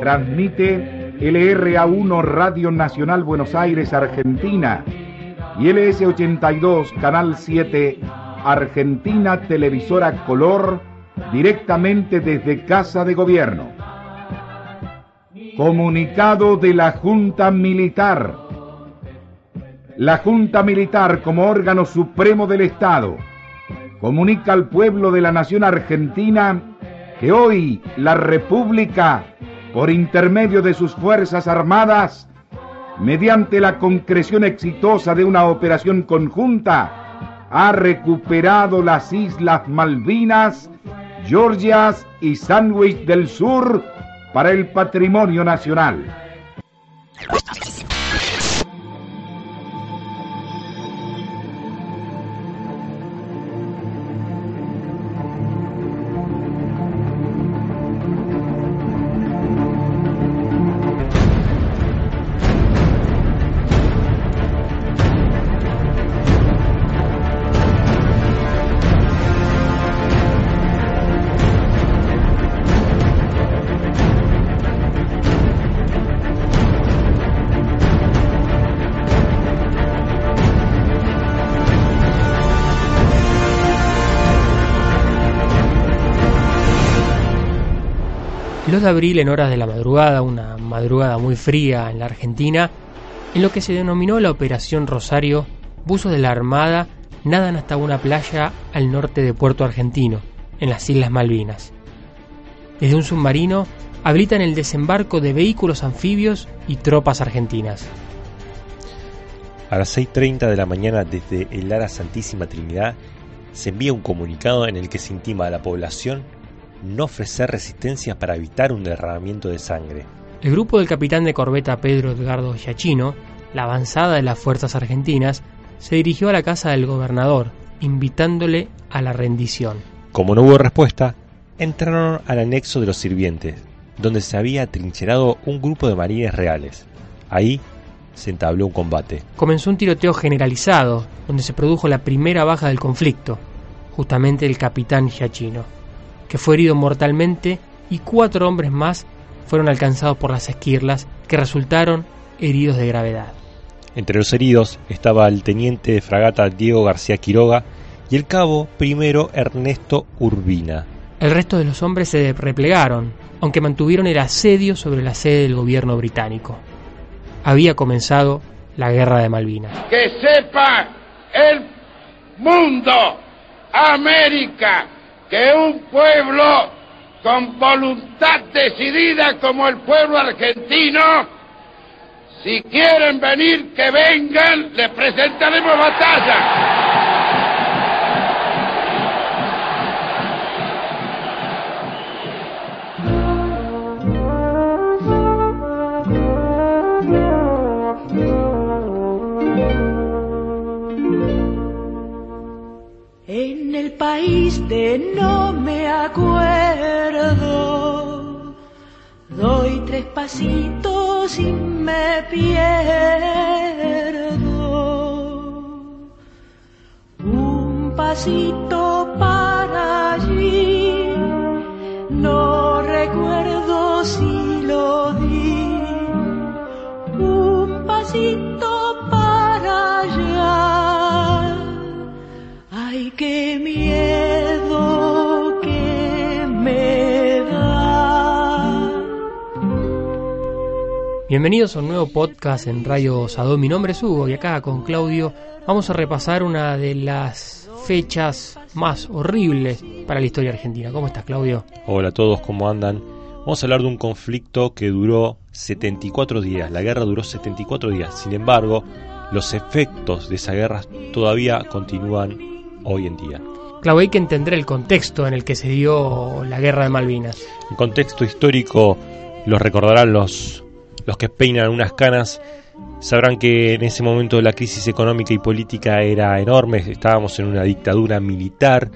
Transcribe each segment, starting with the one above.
Transmite LRA1 Radio Nacional Buenos Aires, Argentina y LS82 Canal 7 Argentina Televisora Color directamente desde Casa de Gobierno. Comunicado de la Junta Militar. La Junta Militar como órgano supremo del Estado comunica al pueblo de la nación argentina que hoy la República, por intermedio de sus Fuerzas Armadas, mediante la concreción exitosa de una operación conjunta, ha recuperado las Islas Malvinas, Georgias y Sandwich del Sur para el patrimonio nacional. 2 de abril, en horas de la madrugada, una madrugada muy fría en la Argentina, en lo que se denominó la Operación Rosario, buzos de la Armada nadan hasta una playa al norte de Puerto Argentino, en las Islas Malvinas. Desde un submarino habilitan el desembarco de vehículos anfibios y tropas argentinas. A las 6.30 de la mañana desde el Ara Santísima Trinidad se envía un comunicado en el que se intima a la población no ofrecer resistencia para evitar un derramamiento de sangre. El grupo del capitán de corbeta Pedro Edgardo Giachino, la avanzada de las fuerzas argentinas, se dirigió a la casa del gobernador, invitándole a la rendición. Como no hubo respuesta, entraron al anexo de los sirvientes, donde se había atrincherado un grupo de marines reales. Ahí se entabló un combate. Comenzó un tiroteo generalizado, donde se produjo la primera baja del conflicto, justamente el capitán Giachino, que fue herido mortalmente y cuatro hombres más fueron alcanzados por las esquirlas, que resultaron heridos de gravedad. Entre los heridos estaba el teniente de fragata Diego García Quiroga y el cabo primero Ernesto Urbina. El resto de los hombres se replegaron, aunque mantuvieron el asedio sobre la sede del gobierno británico. Había comenzado la guerra de Malvinas. Que sepa el mundo, América, que un pueblo con voluntad decidida como el pueblo argentino, si quieren venir, que vengan, les presentaremos batalla. De no me acuerdo, doy tres pasitos y me pierdo. Un pasito para allí, no recuerdo si lo di. Un pasito para allá. Ay, qué miedo Bienvenidos a un nuevo podcast en Radio Sadó. Mi nombre es Hugo y acá con Claudio vamos a repasar una de las fechas más horribles para la historia argentina. ¿Cómo estás, Claudio? Hola a todos, ¿cómo andan? Vamos a hablar de un conflicto que duró 74 días. La guerra duró 74 días. Sin embargo, los efectos de esa guerra todavía continúan hoy en día. Claudio, hay que entender el contexto en el que se dio la guerra de Malvinas. El contexto histórico los recordarán los, los que peinan unas canas. Sabrán que en ese momento la crisis económica y política era enorme. Estábamos en una dictadura militar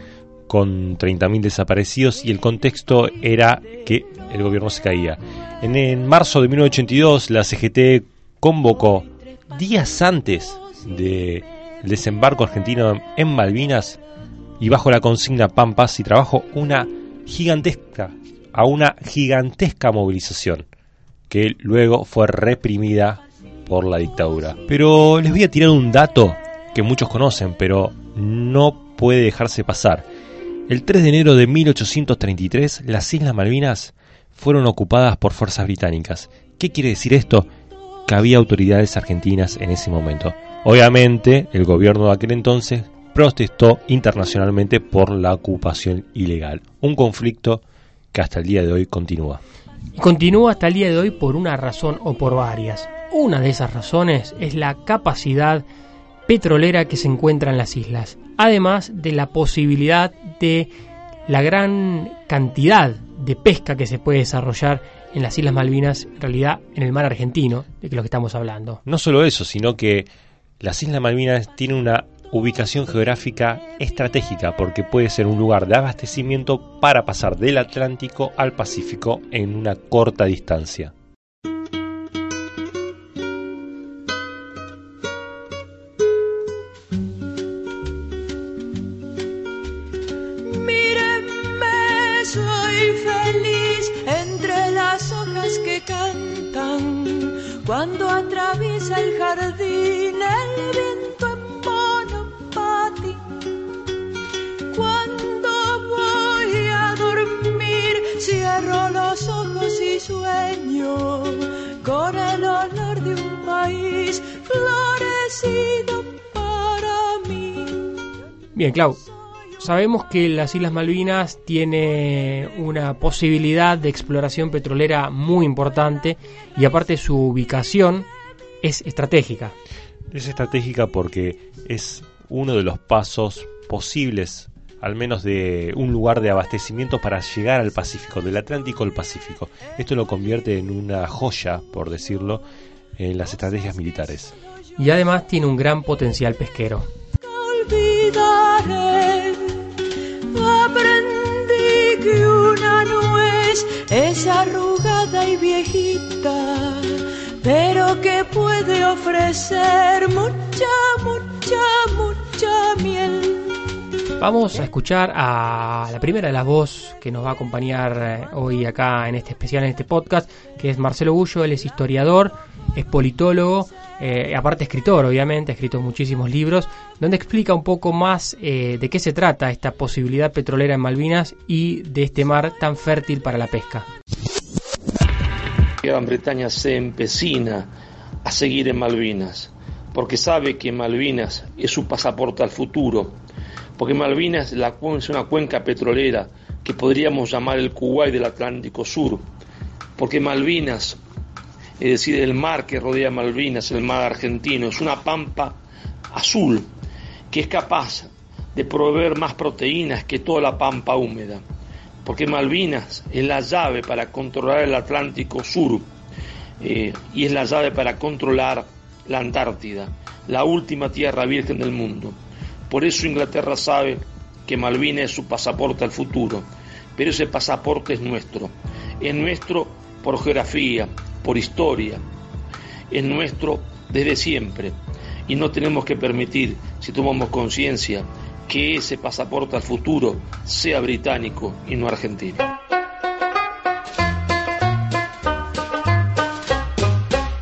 con 30.000 desaparecidos y el contexto era que el gobierno se caía. En, en marzo de 1982 la CGT convocó días antes del desembarco argentino en Malvinas y bajo la consigna Pampas y trabajo una gigantesca a una gigantesca movilización que luego fue reprimida por la dictadura. Pero les voy a tirar un dato que muchos conocen, pero no puede dejarse pasar. El 3 de enero de 1833, las Islas Malvinas fueron ocupadas por fuerzas británicas. ¿Qué quiere decir esto? Que había autoridades argentinas en ese momento. Obviamente, el gobierno de aquel entonces protestó internacionalmente por la ocupación ilegal. Un conflicto que hasta el día de hoy continúa. Continúa hasta el día de hoy por una razón o por varias. Una de esas razones es la capacidad petrolera que se encuentra en las islas, además de la posibilidad de la gran cantidad de pesca que se puede desarrollar en las Islas Malvinas, en realidad en el mar argentino, de lo que estamos hablando. No solo eso, sino que las Islas Malvinas tienen una ubicación geográfica estratégica porque puede ser un lugar de abastecimiento para pasar del Atlántico al Pacífico en una corta distancia. Soy feliz entre las que cantan. Cuando atraviesa el jardín el viento Bien, Clau, sabemos que las Islas Malvinas tiene una posibilidad de exploración petrolera muy importante y aparte su ubicación es estratégica. Es estratégica porque es uno de los pasos posibles, al menos de un lugar de abastecimiento para llegar al Pacífico, del Atlántico al Pacífico. Esto lo convierte en una joya, por decirlo, en las estrategias militares. Y además tiene un gran potencial pesquero. Arrugada y viejita, pero que puede ofrecer mucha, mucha, mucha miel. Vamos a escuchar a la primera de las voces que nos va a acompañar eh, hoy acá en este especial, en este podcast, que es Marcelo Gullo, él es historiador, es politólogo, eh, aparte escritor, obviamente, ha escrito muchísimos libros, donde explica un poco más eh, de qué se trata esta posibilidad petrolera en Malvinas y de este mar tan fértil para la pesca. Gran Bretaña se empecina a seguir en Malvinas, porque sabe que Malvinas es su pasaporte al futuro, porque Malvinas es una cuenca petrolera que podríamos llamar el Kuwait del Atlántico Sur, porque Malvinas, es decir, el mar que rodea Malvinas, el mar argentino, es una pampa azul que es capaz de proveer más proteínas que toda la pampa húmeda porque Malvinas es la llave para controlar el Atlántico Sur eh, y es la llave para controlar la Antártida, la última tierra virgen del mundo. Por eso Inglaterra sabe que Malvinas es su pasaporte al futuro, pero ese pasaporte es nuestro. Es nuestro por geografía, por historia, es nuestro desde siempre y no tenemos que permitir, si tomamos conciencia, que ese pasaporte al futuro sea británico y no argentino.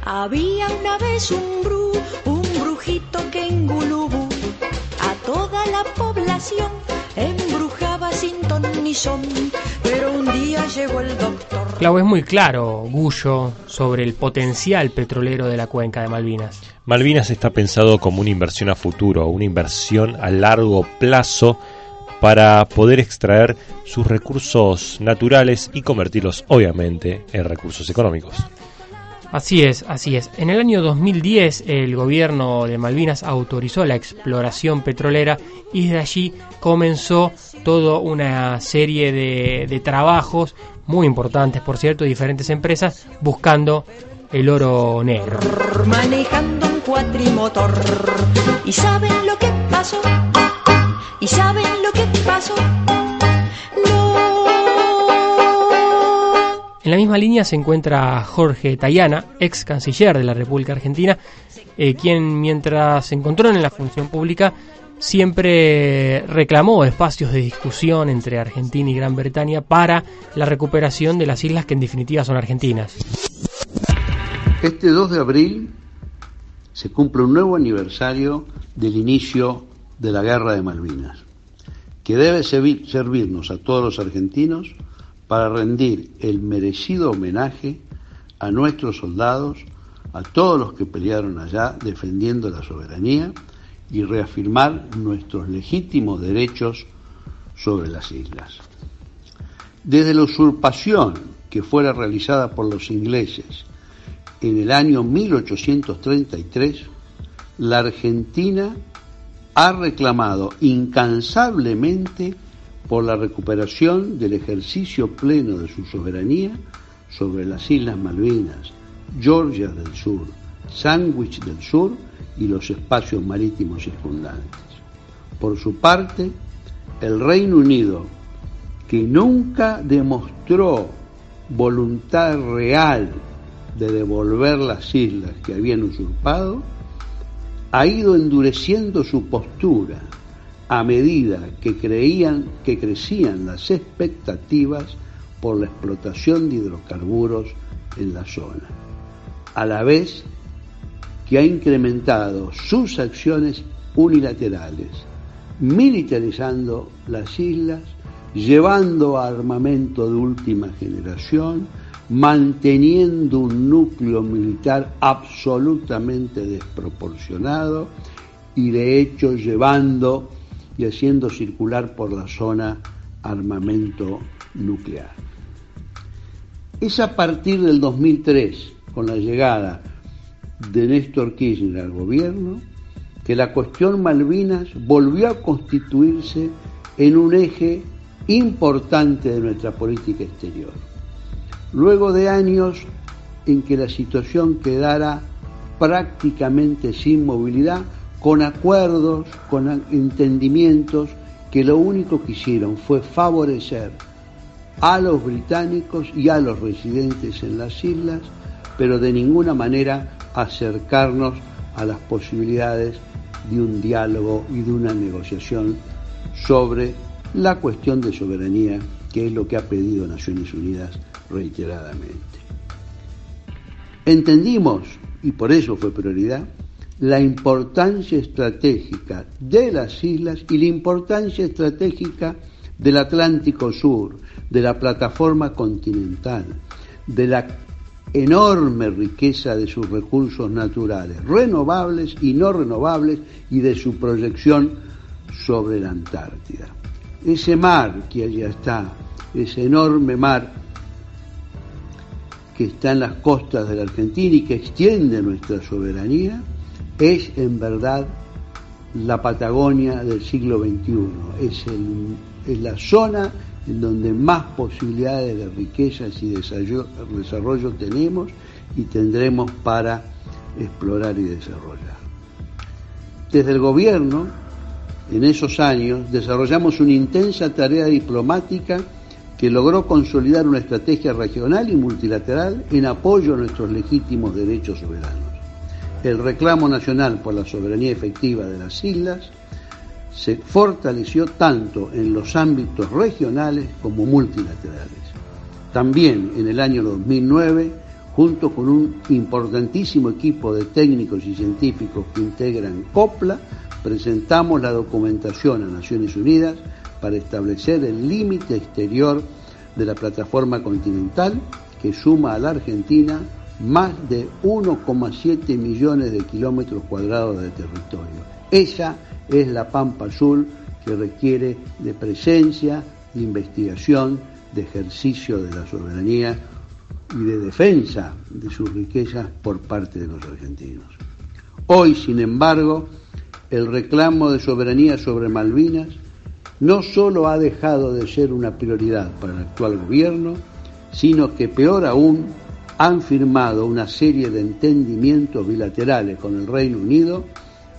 Había una vez un bru, un brujito que en Gulubú a toda la población ni son. Pero un día llegó el doctor. Clau, es muy claro, Gullo, sobre el potencial petrolero de la cuenca de Malvinas. Malvinas está pensado como una inversión a futuro, una inversión a largo plazo para poder extraer sus recursos naturales y convertirlos obviamente en recursos económicos. Así es, así es. En el año 2010 el gobierno de Malvinas autorizó la exploración petrolera y desde allí comenzó toda una serie de, trabajos muy importantes, por cierto, diferentes empresas buscando el oro negro. manejando un cuatrimotor. ¿Y saben lo que pasó? ¿Y saben lo que pasó? Misma línea se encuentra Jorge Tayana, ex canciller de la República Argentina, eh, quien mientras se encontró en la función pública siempre reclamó espacios de discusión entre Argentina y Gran Bretaña para la recuperación de las islas que en definitiva son argentinas. Este 2 de abril se cumple un nuevo aniversario del inicio de la Guerra de Malvinas, que debe servirnos a todos los argentinos para rendir el merecido homenaje a nuestros soldados, a todos los que pelearon allá defendiendo la soberanía y reafirmar nuestros legítimos derechos sobre las islas. Desde la usurpación que fuera realizada por los ingleses en el año 1833, la Argentina ha reclamado incansablemente por la recuperación del ejercicio pleno de su soberanía sobre las Islas Malvinas, Georgia del Sur, Sandwich del Sur y los espacios marítimos circundantes. Por su parte, el Reino Unido, que nunca demostró voluntad real de devolver las islas que habían usurpado, ha ido endureciendo su postura a medida que creían que crecían las expectativas por la explotación de hidrocarburos en la zona, a la vez que ha incrementado sus acciones unilaterales, militarizando las islas, llevando armamento de última generación, manteniendo un núcleo militar absolutamente desproporcionado y de hecho llevando y haciendo circular por la zona armamento nuclear. Es a partir del 2003, con la llegada de Néstor Kirchner al gobierno, que la cuestión Malvinas volvió a constituirse en un eje importante de nuestra política exterior. Luego de años en que la situación quedara prácticamente sin movilidad, con acuerdos, con entendimientos que lo único que hicieron fue favorecer a los británicos y a los residentes en las islas, pero de ninguna manera acercarnos a las posibilidades de un diálogo y de una negociación sobre la cuestión de soberanía, que es lo que ha pedido Naciones Unidas reiteradamente. Entendimos, y por eso fue prioridad, la importancia estratégica de las islas y la importancia estratégica del Atlántico Sur, de la plataforma continental, de la enorme riqueza de sus recursos naturales, renovables y no renovables, y de su proyección sobre la Antártida. Ese mar que allá está, ese enorme mar que está en las costas de la Argentina y que extiende nuestra soberanía, es en verdad la Patagonia del siglo XXI, es, es la zona en donde más posibilidades de riquezas y desarrollo, tenemos y tendremos para explorar y desarrollar. Desde el gobierno, en esos años, desarrollamos una intensa tarea diplomática que logró consolidar una estrategia regional y multilateral en apoyo a nuestros legítimos derechos soberanos. El reclamo nacional por la soberanía efectiva de las islas se fortaleció tanto en los ámbitos regionales como multilaterales. También en el año 2009, junto con un importantísimo equipo de técnicos y científicos que integran COPLA, presentamos la documentación a Naciones Unidas para establecer el límite exterior de la plataforma continental que suma a la Argentina más de 1,7 millones de kilómetros cuadrados de territorio. Esa es la Pampa Azul que requiere de presencia, de investigación, de ejercicio de la soberanía y de defensa de sus riquezas por parte de los argentinos. Hoy, sin embargo, el reclamo de soberanía sobre Malvinas no solo ha dejado de ser una prioridad para el actual gobierno, sino que peor aún han firmado una serie de entendimientos bilaterales con el Reino Unido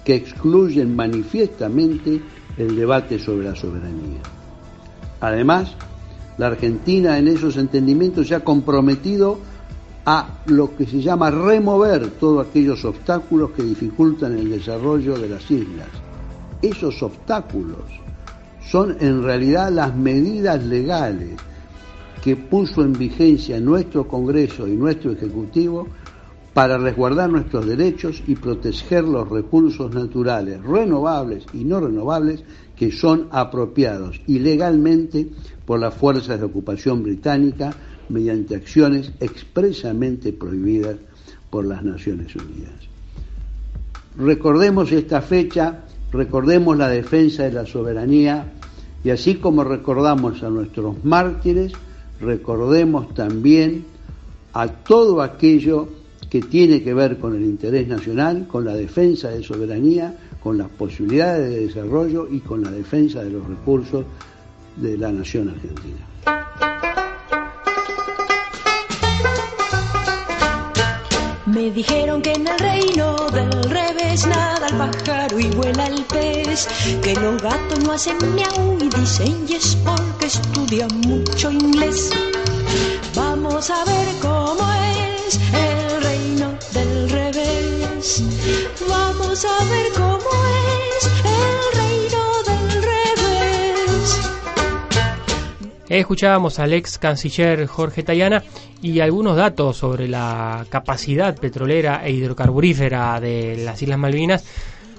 que excluyen manifiestamente el debate sobre la soberanía. Además, la Argentina en esos entendimientos se ha comprometido a lo que se llama remover todos aquellos obstáculos que dificultan el desarrollo de las islas. Esos obstáculos son en realidad las medidas legales que puso en vigencia nuestro Congreso y nuestro Ejecutivo para resguardar nuestros derechos y proteger los recursos naturales, renovables y no renovables, que son apropiados ilegalmente por las fuerzas de ocupación británica mediante acciones expresamente prohibidas por las Naciones Unidas. Recordemos esta fecha, recordemos la defensa de la soberanía y así como recordamos a nuestros mártires, recordemos también a todo aquello que tiene que ver con el interés nacional, con la defensa de soberanía, con las posibilidades de desarrollo y con la defensa de los recursos de la nación argentina. Me dijeron que en el reino del revés nada el pájaro y vuela el pez, que los gatos no hacen miau y dicen yes porque estudian mucho inglés. Vamos a ver cómo es el reino del revés. Vamos a ver cómo es el reino del revés. Escuchábamos al ex canciller Jorge Tayana y algunos datos sobre la capacidad petrolera e hidrocarburífera de las Islas Malvinas.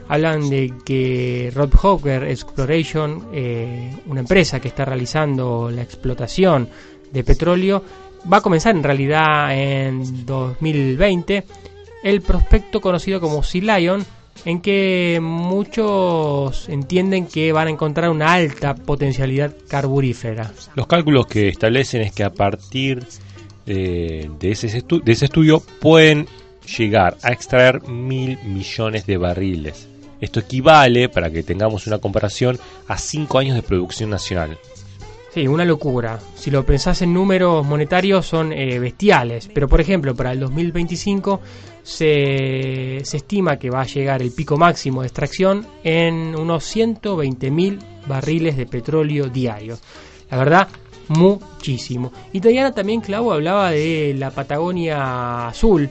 Hablan de que Rob Hawker Exploration, eh, una empresa que está realizando la explotación de petróleo, va a comenzar en realidad en 2020 el prospecto conocido como Sea Lion, en que muchos entienden que van a encontrar una alta potencialidad carburífera. Los cálculos que establecen es que a partir de, de ese, estu- de ese estudio pueden llegar a extraer mil millones de barriles. Esto equivale, para que tengamos una comparación, a 5 años de producción nacional. Sí, una locura. Si lo pensás en números monetarios son eh, bestiales. Pero por ejemplo, para el 2025 se, se estima que va a llegar el pico máximo de extracción en unos 120.000 barriles de petróleo diarios. La verdad, muchísimo. Y también, Clau, hablaba de la Patagonia Azul,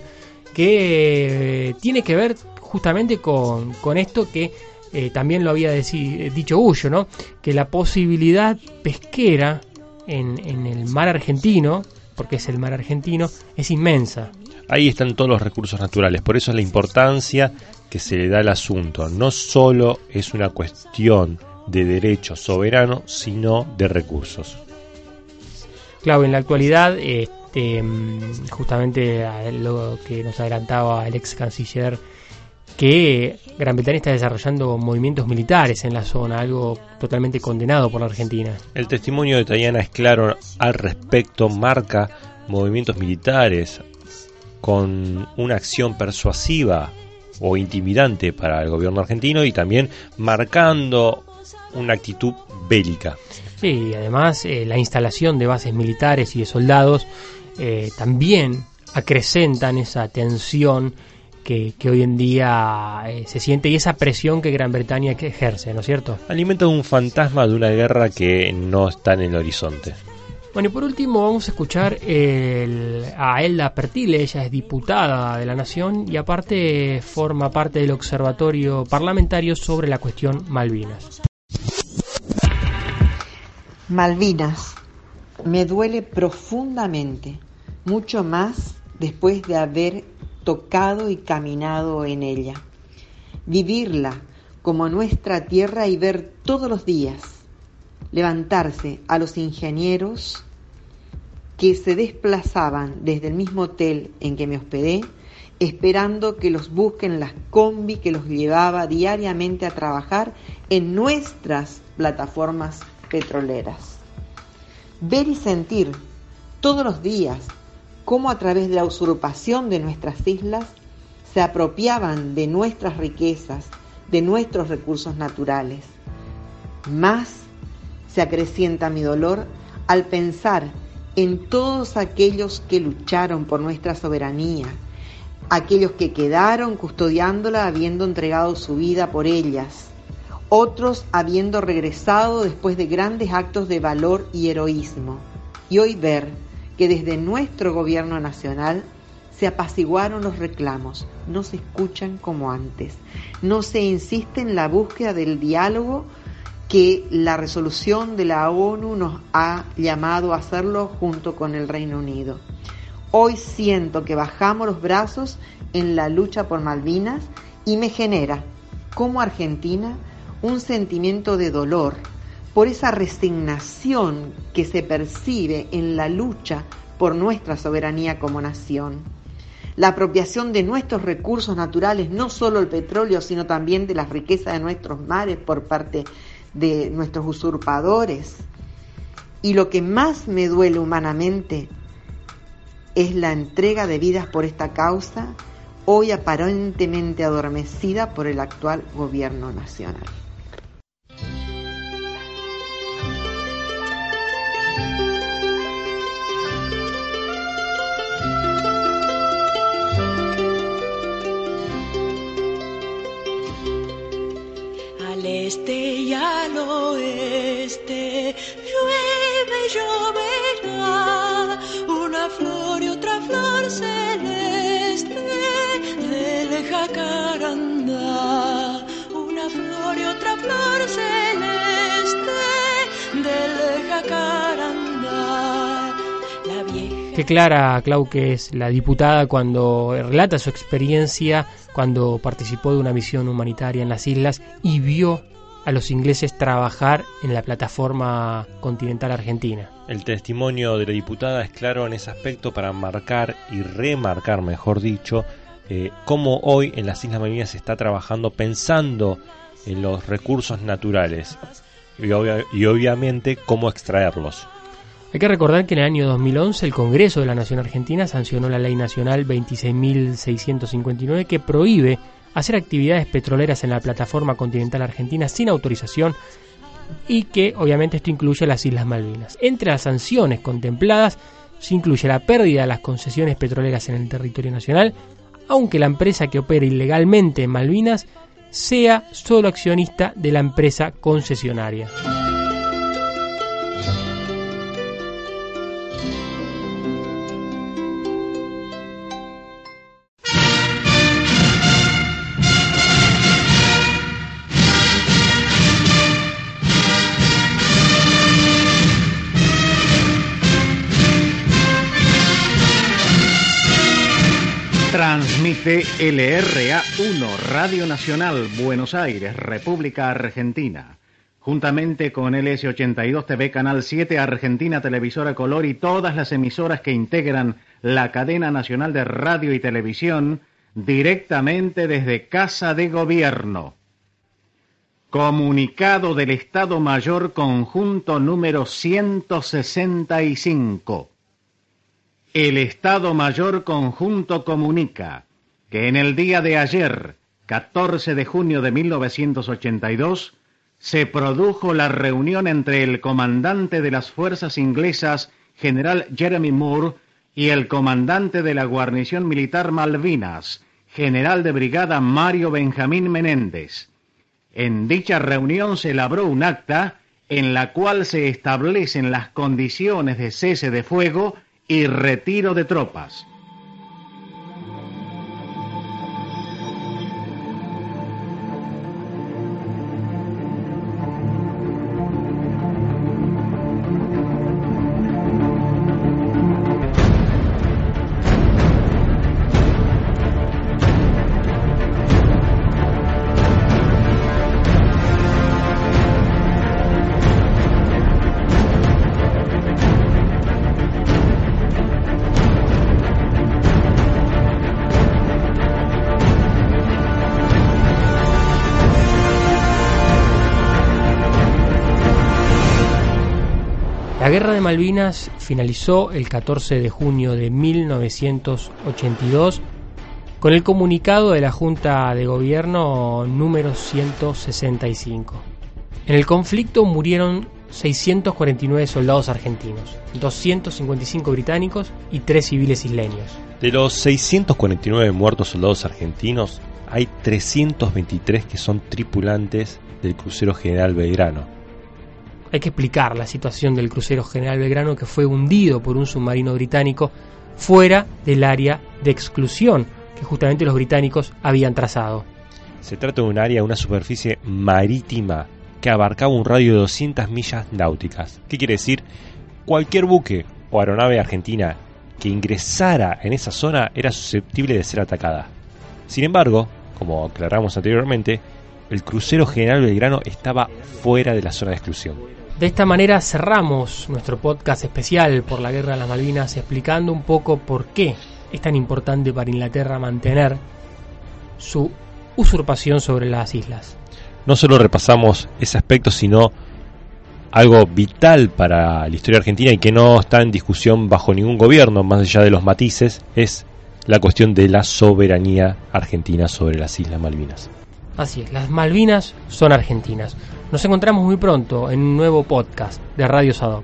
que eh, tiene que ver justamente con, con esto que eh, también lo había deci- dicho Ullo, ¿no? Que la posibilidad pesquera en, en el mar argentino, porque es el mar argentino, es inmensa. Ahí están todos los recursos naturales, por eso es la importancia que se le da al asunto. No solo es una cuestión de derecho soberano, sino de recursos. Claro, en la actualidad, este, justamente lo que nos adelantaba el ex canciller, que Gran Bretaña está desarrollando movimientos militares en la zona, algo totalmente condenado por la Argentina. El testimonio de Tayana es claro al respecto, marca movimientos militares con una acción persuasiva o intimidante para el gobierno argentino y también marcando una actitud bélica. Sí, y además eh, la instalación de bases militares y de soldados eh, también acrecentan esa tensión que, que hoy en día eh, se siente y esa presión que Gran Bretaña que ejerce, ¿no es cierto? Alimenta un fantasma de una guerra que no está en el horizonte. Bueno, y por último vamos a escuchar el- a Elda Pertile, ella es diputada de la Nación y aparte forma parte del Observatorio Parlamentario sobre la cuestión Malvinas. Malvinas, me duele profundamente, mucho más después de haber tocado y caminado en ella. Vivirla como nuestra tierra y ver todos los días levantarse a los ingenieros que se desplazaban desde el mismo hotel en que me hospedé, esperando que los busquen las combi que los llevaba diariamente a trabajar en nuestras plataformas petroleras. Ver y sentir todos los días cómo a través de la usurpación de nuestras islas se apropiaban de nuestras riquezas, de nuestros recursos naturales. Más se acrecienta mi dolor al pensar en todos aquellos que lucharon por nuestra soberanía, aquellos que quedaron custodiándola habiendo entregado su vida por ellas, otros habiendo regresado después de grandes actos de valor y heroísmo. Y hoy ver que desde nuestro gobierno nacional se apaciguaron los reclamos, no se escuchan como antes, no se insiste en la búsqueda del diálogo que la resolución de la ONU nos ha llamado a hacerlo junto con el Reino Unido. Hoy siento que bajamos los brazos en la lucha por Malvinas y me genera, como argentina, un sentimiento de dolor por esa resignación que se percibe en la lucha por nuestra soberanía como nación. La apropiación de nuestros recursos naturales, no solo el petróleo, sino también de las riquezas de nuestros mares por parte de nuestros usurpadores. Y lo que más me duele humanamente es la entrega de vidas por esta causa, hoy aparentemente adormecida por el actual gobierno nacional. Este y al oeste, llueve y lloverá, una flor y otra flor celeste del jacarandá, una flor y otra flor celeste del jacarandá. La vieja Qué clara, Clau, que es la diputada cuando relata su experiencia cuando participó de una misión humanitaria en las islas y vio a los ingleses trabajar en la plataforma continental argentina. El testimonio de la diputada es claro en ese aspecto para marcar y remarcar, mejor dicho, eh, cómo hoy en las Islas Malvinas se está trabajando pensando en los recursos naturales y, obvia- y obviamente cómo extraerlos. Hay que recordar que en el año 2011 el Congreso de la Nación Argentina sancionó la Ley Nacional 26.659 que prohíbe hacer actividades petroleras en la plataforma continental argentina sin autorización y que obviamente esto incluye las Islas Malvinas. Entre las sanciones contempladas se incluye la pérdida de las concesiones petroleras en el territorio nacional, aunque la empresa que opera ilegalmente en Malvinas sea solo accionista de la empresa concesionaria. Transmite LRA 1, Radio Nacional, Buenos Aires, República Argentina. Juntamente con LS82 TV Canal 7, Argentina Televisora Color y todas las emisoras que integran la cadena nacional de radio y televisión, directamente desde Casa de Gobierno. Comunicado del Estado Mayor Conjunto número 165. El Estado Mayor Conjunto comunica que en el día de ayer, 14 de junio de 1982, se produjo la reunión entre el comandante de las fuerzas inglesas, general Jeremy Moore, y el comandante de la guarnición militar Malvinas, general de brigada Mario Benjamín Menéndez. En dicha reunión se elaboró un acta en la cual se establecen las condiciones de cese de fuego y retiro de tropas. La guerra de Malvinas finalizó el 14 de junio de 1982 con el comunicado de la Junta de Gobierno número 165. En el conflicto murieron 649 soldados argentinos, 255 británicos y 3 civiles isleños. De los 649 muertos soldados argentinos, hay 323 que son tripulantes del crucero General Belgrano. Hay que explicar la situación del crucero General Belgrano que fue hundido por un submarino británico fuera del área de exclusión que justamente los británicos habían trazado. Se trata de un área, una superficie marítima que abarcaba un radio de 200 millas náuticas. ¿Qué quiere decir? Cualquier buque o aeronave argentina que ingresara en esa zona era susceptible de ser atacada. Sin embargo, como aclaramos anteriormente, el crucero General Belgrano estaba fuera de la zona de exclusión. De esta manera cerramos nuestro podcast especial por la Guerra de las Malvinas explicando un poco por qué es tan importante para Inglaterra mantener su usurpación sobre las islas. No solo repasamos ese aspecto, sino algo vital para la historia argentina y que no está en discusión bajo ningún gobierno, más allá de los matices, es la cuestión de la soberanía argentina sobre las Islas Malvinas. Así es, las Malvinas son argentinas. Nos encontramos muy pronto en un nuevo podcast de Radio Sadok.